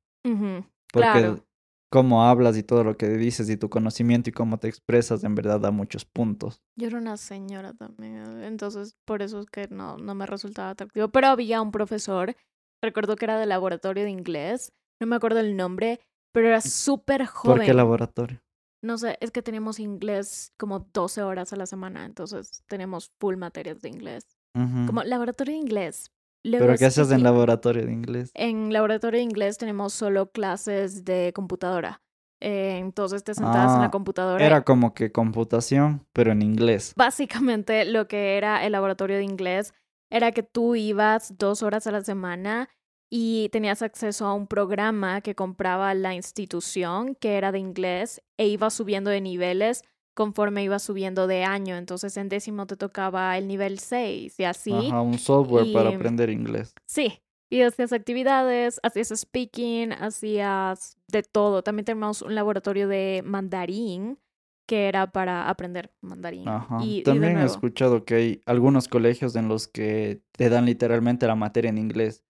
Porque cómo hablas y todo lo que dices y tu conocimiento y cómo te expresas en verdad da muchos puntos. Yo era una señora también, entonces por eso es que no, no me resultaba atractivo. Pero había un profesor, recuerdo que era de laboratorio de inglés, no me acuerdo el nombre, pero era súper joven. ¿Por qué laboratorio? No sé, es que tenemos inglés como 12 horas a la semana, entonces tenemos full materias de inglés. Como laboratorio de inglés. ¿Pero qué haces en laboratorio de inglés? En laboratorio de inglés tenemos solo clases de computadora. Eh, entonces te sentabas en la Ah, computadora. Era como que computación, pero en inglés. Básicamente lo que era el laboratorio de inglés era que tú ibas dos horas a la semana y tenías acceso a un programa que compraba la institución, que era de inglés, e ibas subiendo de niveles conforme ibas subiendo de año. Entonces en décimo te tocaba el nivel 6 y así. Ajá, un software para Y- aprender inglés. Sí, y hacías actividades, hacías speaking, hacías de todo. También tenemos un laboratorio de mandarín que era para aprender mandarín. Ajá. Y, y de También he escuchado que hay algunos colegios en los que te dan literalmente la materia en inglés.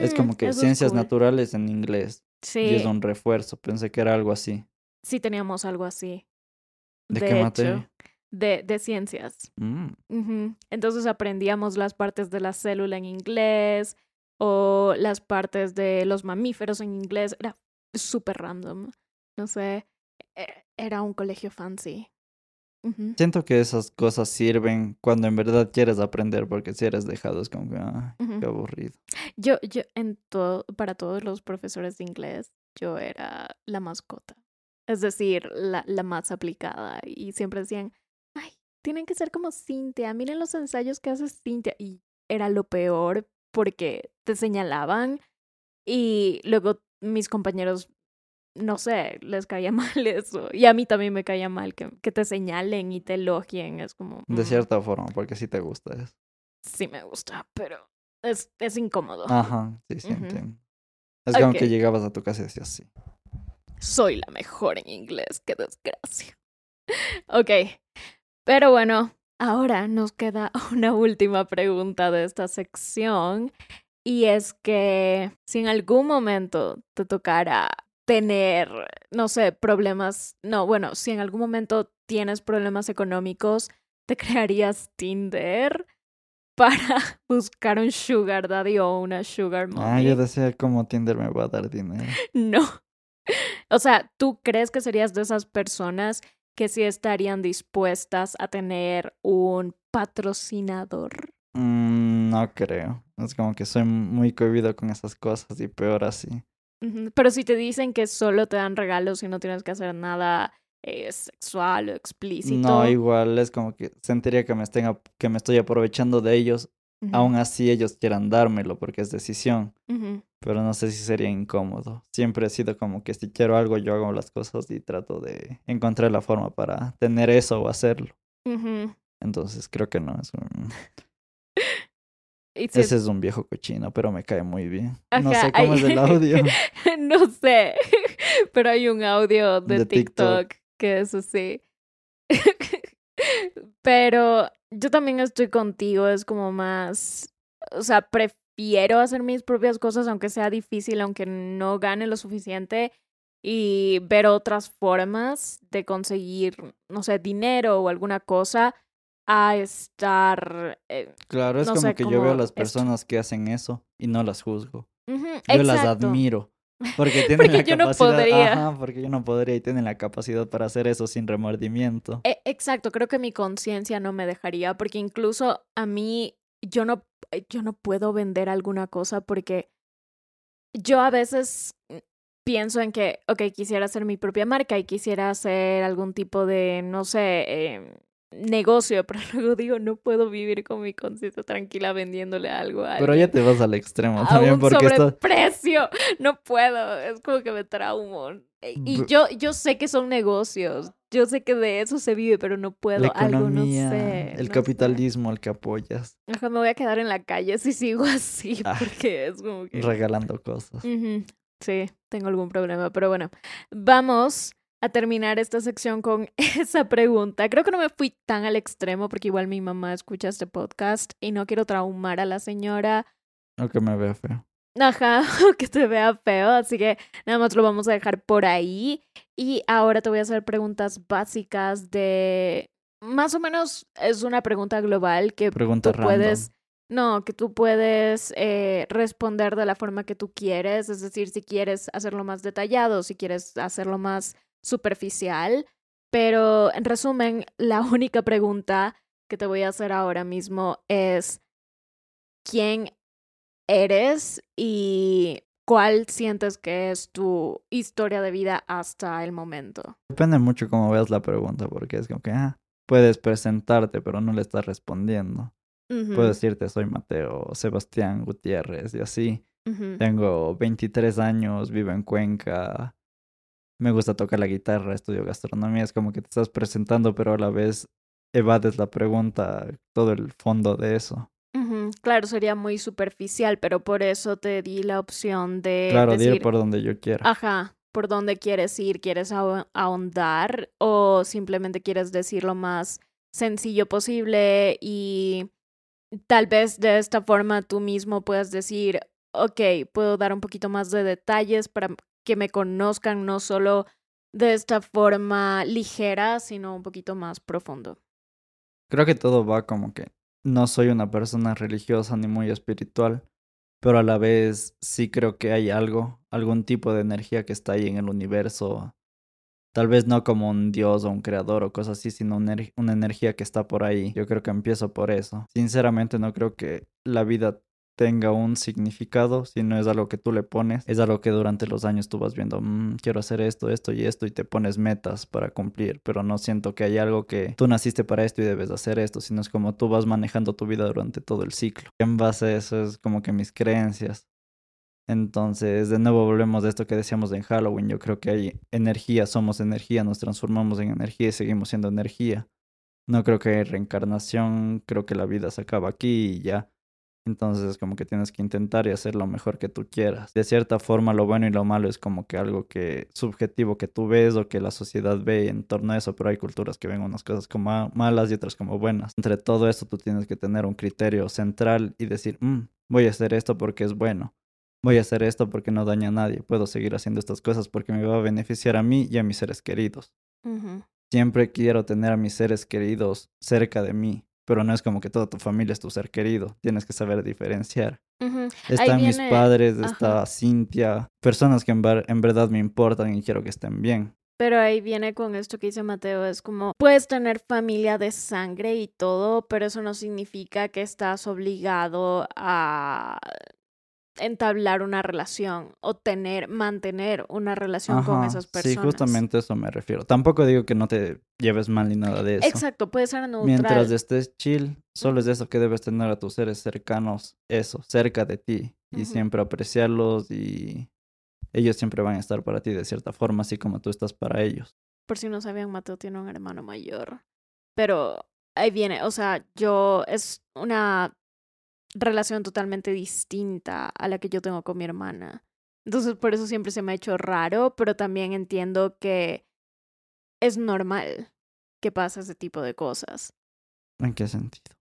Es como que ciencias cool. naturales en inglés. Sí, Y es un refuerzo. Pensé que era algo así. sí teníamos algo así. ¿De, de qué hecho, materia? de, de ciencias. Mm. Entonces aprendíamos las partes de la célula en inglés o las partes de los mamíferos en inglés. Era súper random. No sé, e- era un colegio fancy. Siento que esas cosas sirven cuando en verdad quieres aprender, porque si eres dejado es como que, Ujú. qué aburrido. Yo, yo, en todo, para todos los profesores de inglés, yo era la mascota. Es decir, la, la más aplicada. Y siempre decían, ay, tienen que ser como Cintia. Miren los ensayos que hace Cintia. Y era lo peor porque te señalaban y luego mis compañeros, no sé, les caía mal eso. Y a mí también me caía mal que, que te señalen y te elogien. Es como... De mm, cierta forma, porque sí te gusta eso. Sí me gusta, pero es, es incómodo. Ajá, sí, sí, Ujú. entiendo. Es que llegabas a tu casa y decías sí. Soy la mejor en inglés, qué desgracia. Ok, pero bueno, ahora nos queda una última pregunta de esta sección y es que si en algún momento te tocara tener, no sé, problemas, no, bueno, si en algún momento tienes problemas económicos, ¿te crearías Tinder para buscar un sugar daddy o una sugar mommy? Ah, yo decía cómo Tinder me va a dar dinero. No. O sea, ¿tú crees que serías de esas personas que sí estarían dispuestas a tener un patrocinador? Mm, no creo. Es como que soy muy cohibido con esas cosas y peor así. Pero si te dicen que solo te dan regalos y no tienes que hacer nada eh, sexual o explícito. No, igual es como que sentiría que me, estén, que me estoy aprovechando de ellos. Aún así ellos quieran dármelo porque es decisión. Pero no sé si sería incómodo. Siempre he sido como que si quiero algo, yo hago las cosas y trato de encontrar la forma para tener eso o hacerlo. Entonces creo que no. Es un- Ese es un viejo cochino, pero me cae muy bien. no sé cómo hay- es el audio. no sé, pero hay un audio de, De TikTok. TikTok que es así. pero yo también estoy contigo, es como más, o sea, prefiero hacer mis propias cosas aunque sea difícil, aunque no gane lo suficiente y ver otras formas de conseguir, no sé, dinero o alguna cosa a estar... eh, Claro, es no como sé, que yo veo a las esto. personas que hacen eso y no las juzgo. Yo las admiro. Porque tienen Porque la yo no capacidad. podría. Ajá, porque yo no podría y tienen la capacidad para hacer eso sin remordimiento. E- Exacto, creo que mi conciencia no me dejaría, porque incluso a mí yo no, eh, yo no puedo vender alguna cosa porque yo a veces mm, pienso en que, ok, quisiera hacer mi propia marca y quisiera hacer algún tipo de, no sé, eh, negocio, pero luego digo, no puedo vivir con mi conciencia tranquila vendiéndole algo a Pero alguien ya te vas al extremo a también un porque esto... sobreprecio. No puedo, es como que me traumo. E- Y yo, yo sé que son negocios, yo sé que de eso se vive, pero no puedo. La Algo no sé. el no capitalismo al que apoyas, sé. Ajá, me voy a quedar en la calle si sigo así, Ah. porque es como que... regalando cosas. Ujú, Sí, tengo algún problema, pero bueno, vamos a terminar esta sección con esa pregunta. Creo que no me fui tan al extremo porque igual mi mamá escucha este podcast y no quiero traumar a la señora. Aunque me vea feo. Ajá, que te vea feo, así que nada más lo vamos a dejar por ahí. Y ahora te voy a hacer preguntas básicas de... Más o menos es una pregunta global que Pregunta tú random. puedes... No, que tú puedes eh, responder de la forma que tú quieres, es decir, si quieres hacerlo más detallado, si quieres hacerlo más superficial. Pero en resumen, la única pregunta que te voy a hacer ahora mismo es, ¿quién eres y ¿cuál sientes que es tu historia de vida hasta el momento? Depende mucho cómo veas la pregunta, porque es como que, ah, puedes presentarte, pero no le estás respondiendo. Puedo decirte, soy Mateo Sebastián Gutiérrez y así. Tengo 23 años, vivo en Cuenca, me gusta tocar la guitarra, estudio gastronomía, es como que te estás presentando, pero a la vez evades la pregunta, todo el fondo de eso. Claro, sería muy superficial, pero por eso te di la opción de... Claro, de ir por donde yo quiera. Ajá, por dónde quieres ir, quieres ahondar o simplemente quieres decir lo más sencillo posible y tal vez de esta forma tú mismo puedas decir, ok, puedo dar un poquito más de detalles para que me conozcan no solo de esta forma ligera, sino un poquito más profundo. Creo que todo va como que no soy una persona religiosa ni muy espiritual, pero a la vez sí creo que hay algo, algún tipo de energía que está ahí en el universo. Tal vez no como un dios o un creador o cosas así, sino una, una energía que está por ahí. Yo creo que empiezo por eso. Sinceramente no creo que la vida tenga un significado, si no es algo que tú le pones, es algo que durante los años tú vas viendo, mm, quiero hacer esto, esto y esto y te pones metas para cumplir, pero no siento que hay algo que tú naciste para esto y debes hacer esto, sino es como tú vas manejando tu vida durante todo el ciclo. En base a eso es como que mis creencias. Entonces, de nuevo volvemos de esto que decíamos en Halloween, yo creo que hay energía, somos energía, nos transformamos en energía y seguimos siendo energía. No creo que hay reencarnación, creo que la vida se acaba aquí y ya entonces como que tienes que intentar y hacer lo mejor que tú quieras. De cierta forma lo bueno y lo malo es como que algo que subjetivo que tú ves o que la sociedad ve en torno a eso, pero hay culturas que ven unas cosas como malas y otras como buenas. Entre todo eso tú tienes que tener un criterio central y decir, mm, voy a hacer esto porque es bueno. Voy a hacer esto porque no daña a nadie. Puedo seguir haciendo estas cosas porque me va a beneficiar a mí y a mis seres queridos. Siempre quiero tener a mis seres queridos cerca de mí pero no es como que toda tu familia es tu ser querido. Tienes que saber diferenciar. Están mis padres, está Cintia, personas que en, en verdad me importan y quiero que estén bien. Pero ahí viene con esto que dice Mateo, es como, puedes tener familia de sangre y todo, pero eso no significa que estás obligado a entablar una relación o tener, mantener una relación con esas personas. Sí, justamente eso me refiero. Tampoco digo que no te lleves mal ni nada de eso. Exacto, puede ser neutral. Mientras estés chill, solo es eso que debes tener a tus seres cercanos, eso, cerca de ti y siempre apreciarlos y ellos siempre van a estar para ti de cierta forma, así como tú estás para ellos. Por si no sabían, Mateo tiene un hermano mayor, pero ahí viene, o sea, yo es una relación totalmente distinta a la que yo tengo con mi hermana. Entonces por eso siempre se me ha hecho raro, pero también entiendo que es normal que pase ese tipo de cosas. ¿En qué sentido?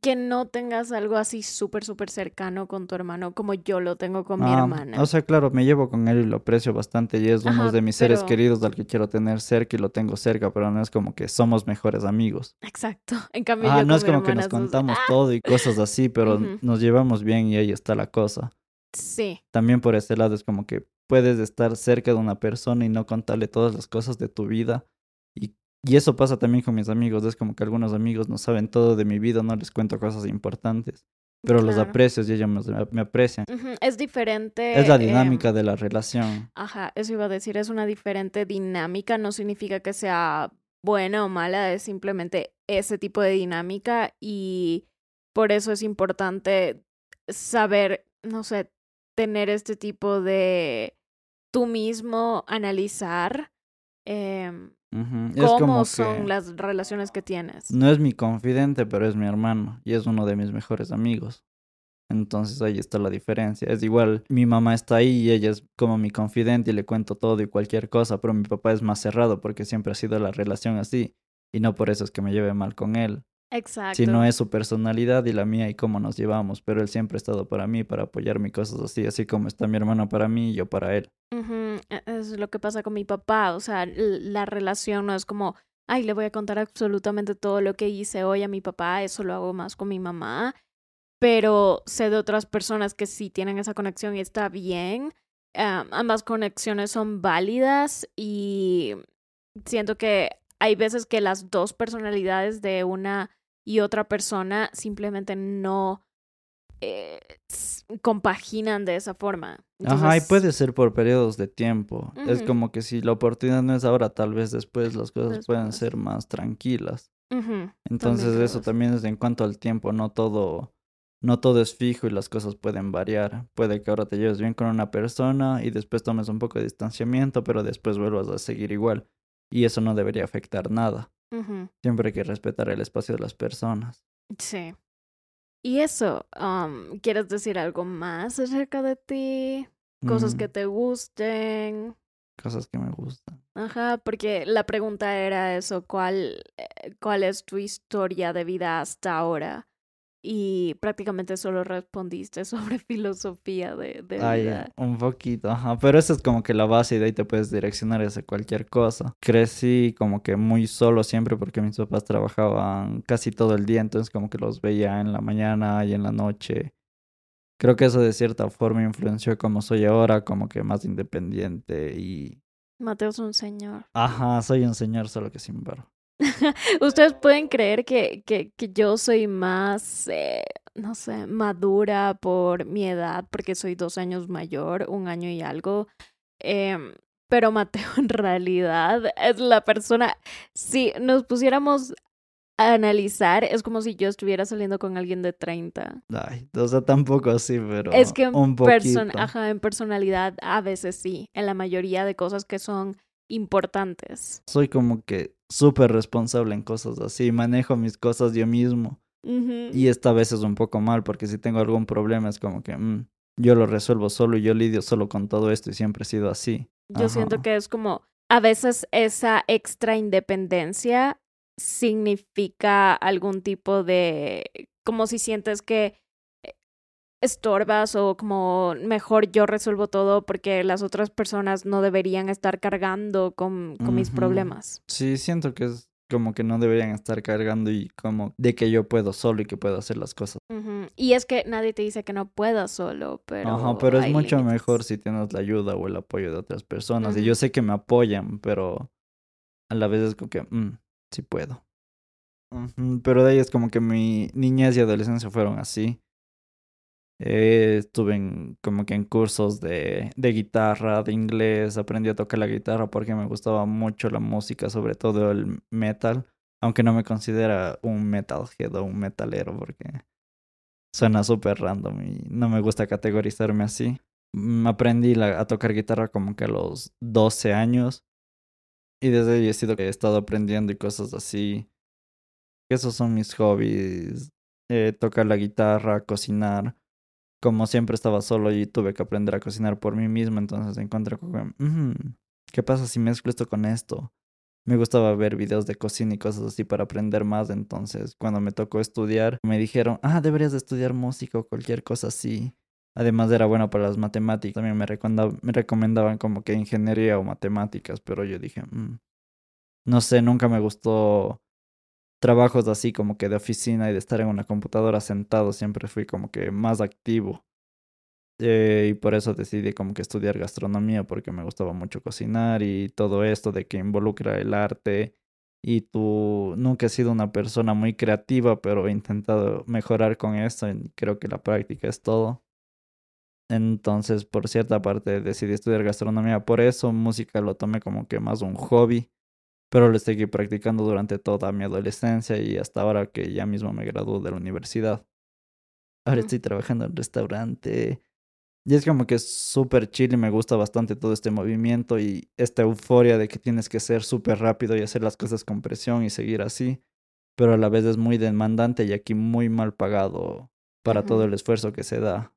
Que no tengas algo así súper, súper cercano con tu hermano como yo lo tengo con mi ah, hermana. O sea, claro, me llevo con él y lo aprecio bastante y es uno de mis seres queridos al que quiero tener cerca y lo tengo cerca, pero no es como que somos mejores amigos. Exacto. En cambio, ah, no es como que nos contamos ¡Ah! todo y cosas así, pero nos llevamos bien y ahí está la cosa. Sí. También por ese lado es como que puedes estar cerca de una persona y no contarle todas las cosas de tu vida y eso pasa también con mis amigos. Es como que algunos amigos no saben todo de mi vida, no les cuento cosas importantes. Pero los aprecio y ellos me, aprecian. Es diferente. Es la dinámica de la relación. Ajá, eso iba a decir. Es una diferente dinámica. No significa que sea buena o mala. Es simplemente ese tipo de dinámica. Y por eso es importante saber, no sé, tener este tipo de tú mismo analizar. Eh, ¿Cómo son las relaciones que tienes? No es mi confidente, pero es mi hermano y es uno de mis mejores amigos. Entonces ahí está la diferencia. Es igual, mi mamá está ahí y ella es como mi confidente y le cuento todo y cualquier cosa, pero mi papá es más cerrado porque siempre ha sido la relación así y no por eso es que me lleve mal con él. Exacto. Sino es su personalidad y la mía y cómo nos llevamos, pero él siempre ha estado para mí, para apoyarme y cosas así, así como está mi hermano para mí y yo para él. E, es lo que pasa con mi papá, o sea, la relación no es como, ay, le voy a contar absolutamente todo lo que hice hoy a mi papá, eso lo hago más con mi mamá, pero sé de otras personas que sí tienen esa conexión y está bien. ambas conexiones son válidas y siento que hay veces que las dos personalidades de una y otra persona simplemente no eh, compaginan de esa forma. Ajá, y puede ser por periodos de tiempo. Es como que si la oportunidad no es ahora, tal vez después las cosas puedan Después. ser más tranquilas. Entonces eso. también es en cuanto al tiempo, no todo, no todo es fijo y las cosas pueden variar. Puede que ahora te lleves bien con una persona y después tomes un poco de distanciamiento, pero después vuelvas a seguir igual. Y eso no debería afectar nada. Siempre hay que respetar el espacio de las personas. Sí. Y eso, um, ¿quieres decir algo más acerca de ti? Cosas Mm, que te gusten. Cosas que me gustan. Ajá, porque la pregunta era eso, ¿cuál, eh, cuál es tu historia de vida hasta ahora? Y prácticamente solo respondiste sobre filosofía de, de ya, vida. un poquito, ajá. Pero esa es como que la base y de ahí te puedes direccionar hacia cualquier cosa. Crecí como que muy solo siempre porque mis papás trabajaban casi todo el día, entonces como que los veía en la mañana y en la noche. Creo que eso de cierta forma influenció como soy ahora, como que más independiente y... Mateo es un señor. Ajá, soy un señor solo que sin barba. Ustedes pueden creer que, que, que yo soy más, eh, no sé, madura por mi edad, porque soy dos años mayor, un año y algo. Em, pero Mateo en realidad es la persona, si nos pusiéramos a analizar, es como si yo estuviera saliendo con alguien de 30. Ay, o sea, tampoco así, pero Es que un poquito. ajá, en personalidad a veces sí, en la mayoría de cosas que son importantes. Soy como que súper responsable en cosas así, manejo mis cosas yo mismo. Y esta vez es un poco mal porque si tengo algún problema es como que mm, yo lo resuelvo solo y yo lidio solo con todo esto y siempre he sido así. Yo siento que es como, a veces esa extra independencia significa algún tipo de, como si sientes que estorbas o como mejor yo resuelvo todo porque las otras personas no deberían estar cargando con, con mis problemas. Sí, siento que es como que no deberían estar cargando y como de que yo puedo solo y que puedo hacer las cosas. Y es que nadie te dice que no puedas solo, pero... Ajá, pero es mucho mejor si tienes la ayuda o el apoyo de otras personas. Y yo sé que me apoyan, pero a la vez es como que, mm, sí puedo. Pero de ahí es como que mi niñez y adolescencia fueron así. Eh, estuve en, como que en cursos de, de guitarra, de inglés, aprendí a tocar la guitarra porque me gustaba mucho la música, sobre todo el metal, aunque no me considera un metalhead o un metalero porque suena súper random y no me gusta categorizarme así. Mm, Aprendí a tocar guitarra como que a los 12 años y desde ahí he sido he estado aprendiendo y cosas así. Esos son mis hobbies, eh, tocar la guitarra, cocinar como siempre estaba solo y tuve que aprender a cocinar por mí mismo, entonces encontré que, "Ujú, ¿qué pasa si mezclo esto con esto? Me gustaba ver videos de cocina y cosas así para aprender más, entonces cuando me tocó estudiar me dijeron, ah, deberías de estudiar música o cualquier cosa así. Además era bueno para las matemáticas, también me recomendaban como que ingeniería o matemáticas, pero yo dije, "Mm, no sé, nunca me gustó trabajos así como que de oficina y de estar en una computadora sentado, siempre fui como que más activo. Eh, y por eso decidí como que estudiar gastronomía porque me gustaba mucho cocinar y todo esto de que involucra el arte. Y tú nunca has sido una persona muy creativa, pero he intentado mejorar con esto y creo que la práctica es todo. Entonces, por cierta parte, decidí estudiar gastronomía. Por eso, música lo tomé como que más un hobby pero lo seguí practicando durante toda mi adolescencia y hasta ahora que ya mismo me gradué de la universidad. Ahora estoy trabajando en restaurante. Y es como que es súper chill y me gusta bastante todo este movimiento y esta euforia de que tienes que ser súper rápido y hacer las cosas con presión y seguir así. Pero a la vez es muy demandante y aquí muy mal pagado para todo el esfuerzo que se da.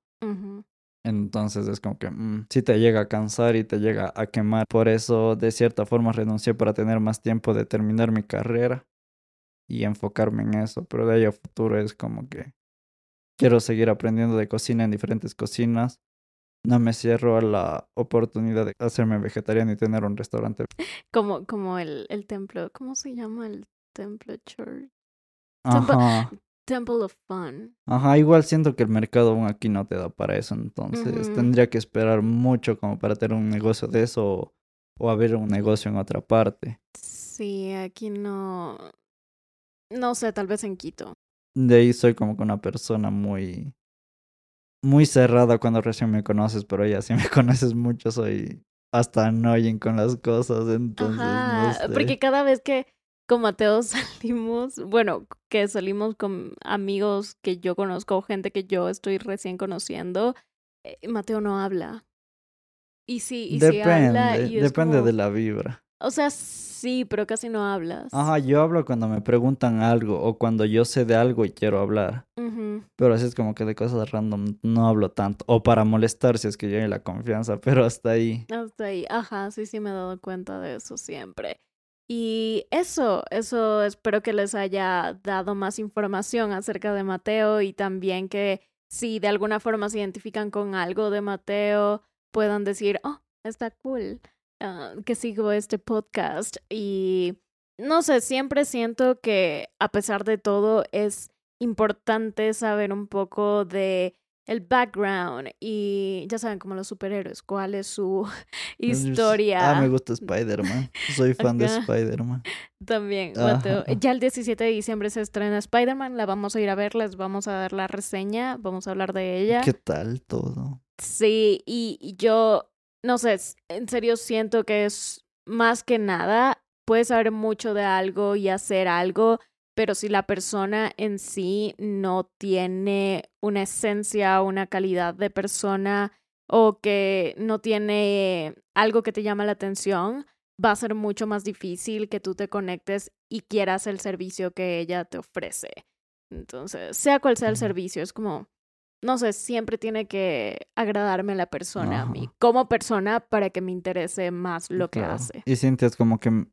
Entonces es como que mm, sí te llega a cansar y te llega a quemar. Por eso, de cierta forma, renuncié para tener más tiempo de terminar mi carrera y enfocarme en eso. Pero de ahí a futuro es como que quiero seguir aprendiendo de cocina en diferentes cocinas. No me cierro a la oportunidad de hacerme vegetariano y tener un restaurante. Como, como el, el templo, ¿cómo se llama el templo church? Ajá. Temple of Fun. Ajá, igual siento que el mercado aún aquí no te da para eso, entonces tendría que esperar mucho como para tener un negocio de eso o, o abrir un negocio en otra parte. Sí, aquí no. No sé, tal vez en Quito. De ahí soy como que una persona muy muy cerrada cuando recién me conoces, pero ya si me conoces mucho soy hasta annoying con las cosas, entonces Ajá, no sé. porque cada vez que con Mateo salimos, bueno, que salimos con amigos que yo conozco o gente que yo estoy recién conociendo, eh, Mateo no habla. Y sí, y sí habla Depende, y depende como- de la vibra. O sea, sí, pero casi no hablas. Ajá, yo hablo cuando me preguntan algo o cuando yo sé de algo y quiero hablar. Pero así es como que de cosas random no hablo tanto. O para molestar si es que llegue la confianza, pero hasta ahí. Hasta ahí, ajá, sí, sí me he dado cuenta de eso siempre. Y eso, eso espero que les haya dado más información acerca de Mateo y también que si de alguna forma se identifican con algo de Mateo, puedan decir, oh, está cool, ah, que sigo este podcast. Y no sé, siempre siento que a pesar de todo es importante saber un poco de el background y ya saben como los superhéroes, cuál es su historia. Ah, me gusta Spider-Man. Soy fan de. Spider-Man. También, Mateo. Ya el 17 de diciembre se estrena Spider-Man, la vamos a ir a ver, les vamos a dar la reseña, vamos a hablar de ella. ¿Qué tal todo? Sí, y yo, no sé, en serio siento que es más que nada, puedes saber mucho de algo y hacer algo, pero si la persona en sí no tiene una esencia, una calidad de persona o que no tiene algo que te llama la atención, va a ser mucho más difícil que tú te conectes y quieras el servicio que ella te ofrece. Entonces, sea cual sea el servicio, es como, no sé, siempre tiene que agradarme la persona a mí, como persona, para que me interese más lo que hace. Y sientes como que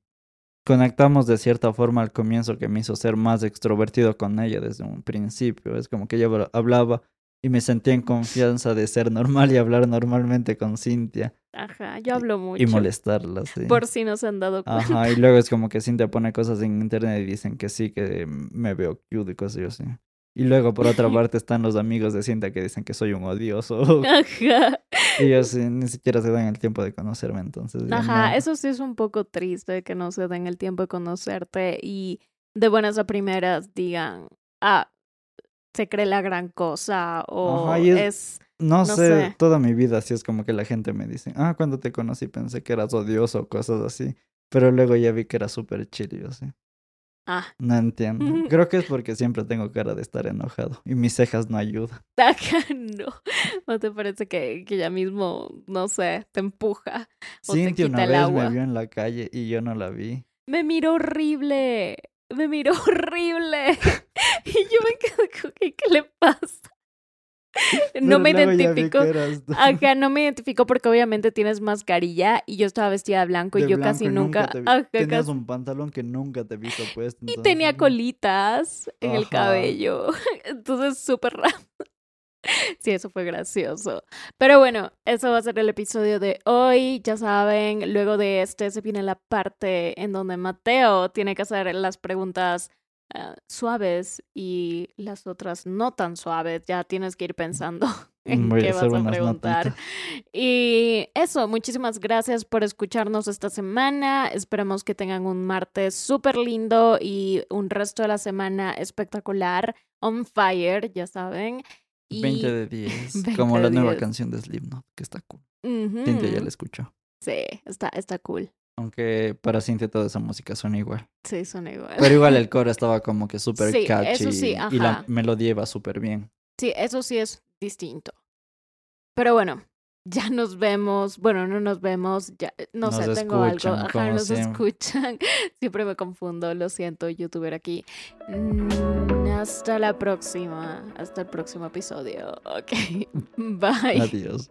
conectamos de cierta forma al comienzo que me hizo ser más extrovertido con ella desde un principio. Es como que ella habla- hablaba y me sentía en confianza de ser normal y hablar normalmente con Cintia Ajá, yo hablo mucho. y molestarla, sí. Por si no se han dado cuenta. Ajá, y luego es como que Cintia pone cosas en internet y dicen que sí, que me veo cute y cosas así. Y luego por otra parte están los amigos de Cintia que dicen que soy un odioso. Ajá. ellos sí, ni siquiera se dan el tiempo de conocerme, entonces. Ajá, no. eso sí es un poco triste que no se den el tiempo de conocerte y de buenas a primeras digan, ah, se cree la gran cosa o Ajá, es- es... No, no sé, sé. toda mi vida así es como que la gente me dice, ah, cuando te conocí pensé que eras odioso o cosas así. Pero luego ya vi que era súper chill yo así. Ah, No entiendo. Creo que es porque siempre tengo cara de estar enojado y mis cejas no ayudan. No. ¿No te parece que, que ya mismo, no sé, te empuja? O te Cintia una el vez agua. me vio en la calle y yo no la vi. Me miró horrible. Me miró horrible. y yo me quedé que, ¿qué le pasa? No me identifico. Ajá, no me identificó porque obviamente tienes mascarilla y yo estaba vestida de blanco y yo blanco casi y nunca. te vi. ajá, Tenías casi- un pantalón que nunca te he visto puesto. Y tenía colitas en el cabello. Entonces, súper raro. Sí, eso fue gracioso. Pero bueno, eso va a ser el episodio de hoy. Ya saben, luego de este se viene la parte en donde Mateo tiene que hacer las preguntas ah, suaves y las otras no tan suaves. Ya tienes que ir pensando en Voy a qué vas a preguntar. notitas. Y eso, muchísimas gracias por escucharnos esta semana. Esperemos que tengan un martes súper lindo y un resto de la semana espectacular. On fire, ya saben. Y... 20 de 10. 20 como de la nueva 10. canción de Slipknot, que está cool. Ujú. Cintia ya la escuchó. Sí, está, está cool. Aunque para Cintia toda esa música suena igual. Sí, son igual. Pero igual el coro estaba como que súper Sí, catchy. eso sí, Y la ajá. melodía iba súper bien. Sí, eso sí es distinto. Pero bueno, ya nos vemos. Bueno, no nos vemos. Ya, no Nos sé, tengo algo. Ajá, nos siempre. escuchan. Siempre me confundo. Lo siento, youtuber aquí. Mm, hasta la próxima. Hasta el próximo episodio. Ok. Bye. Adiós.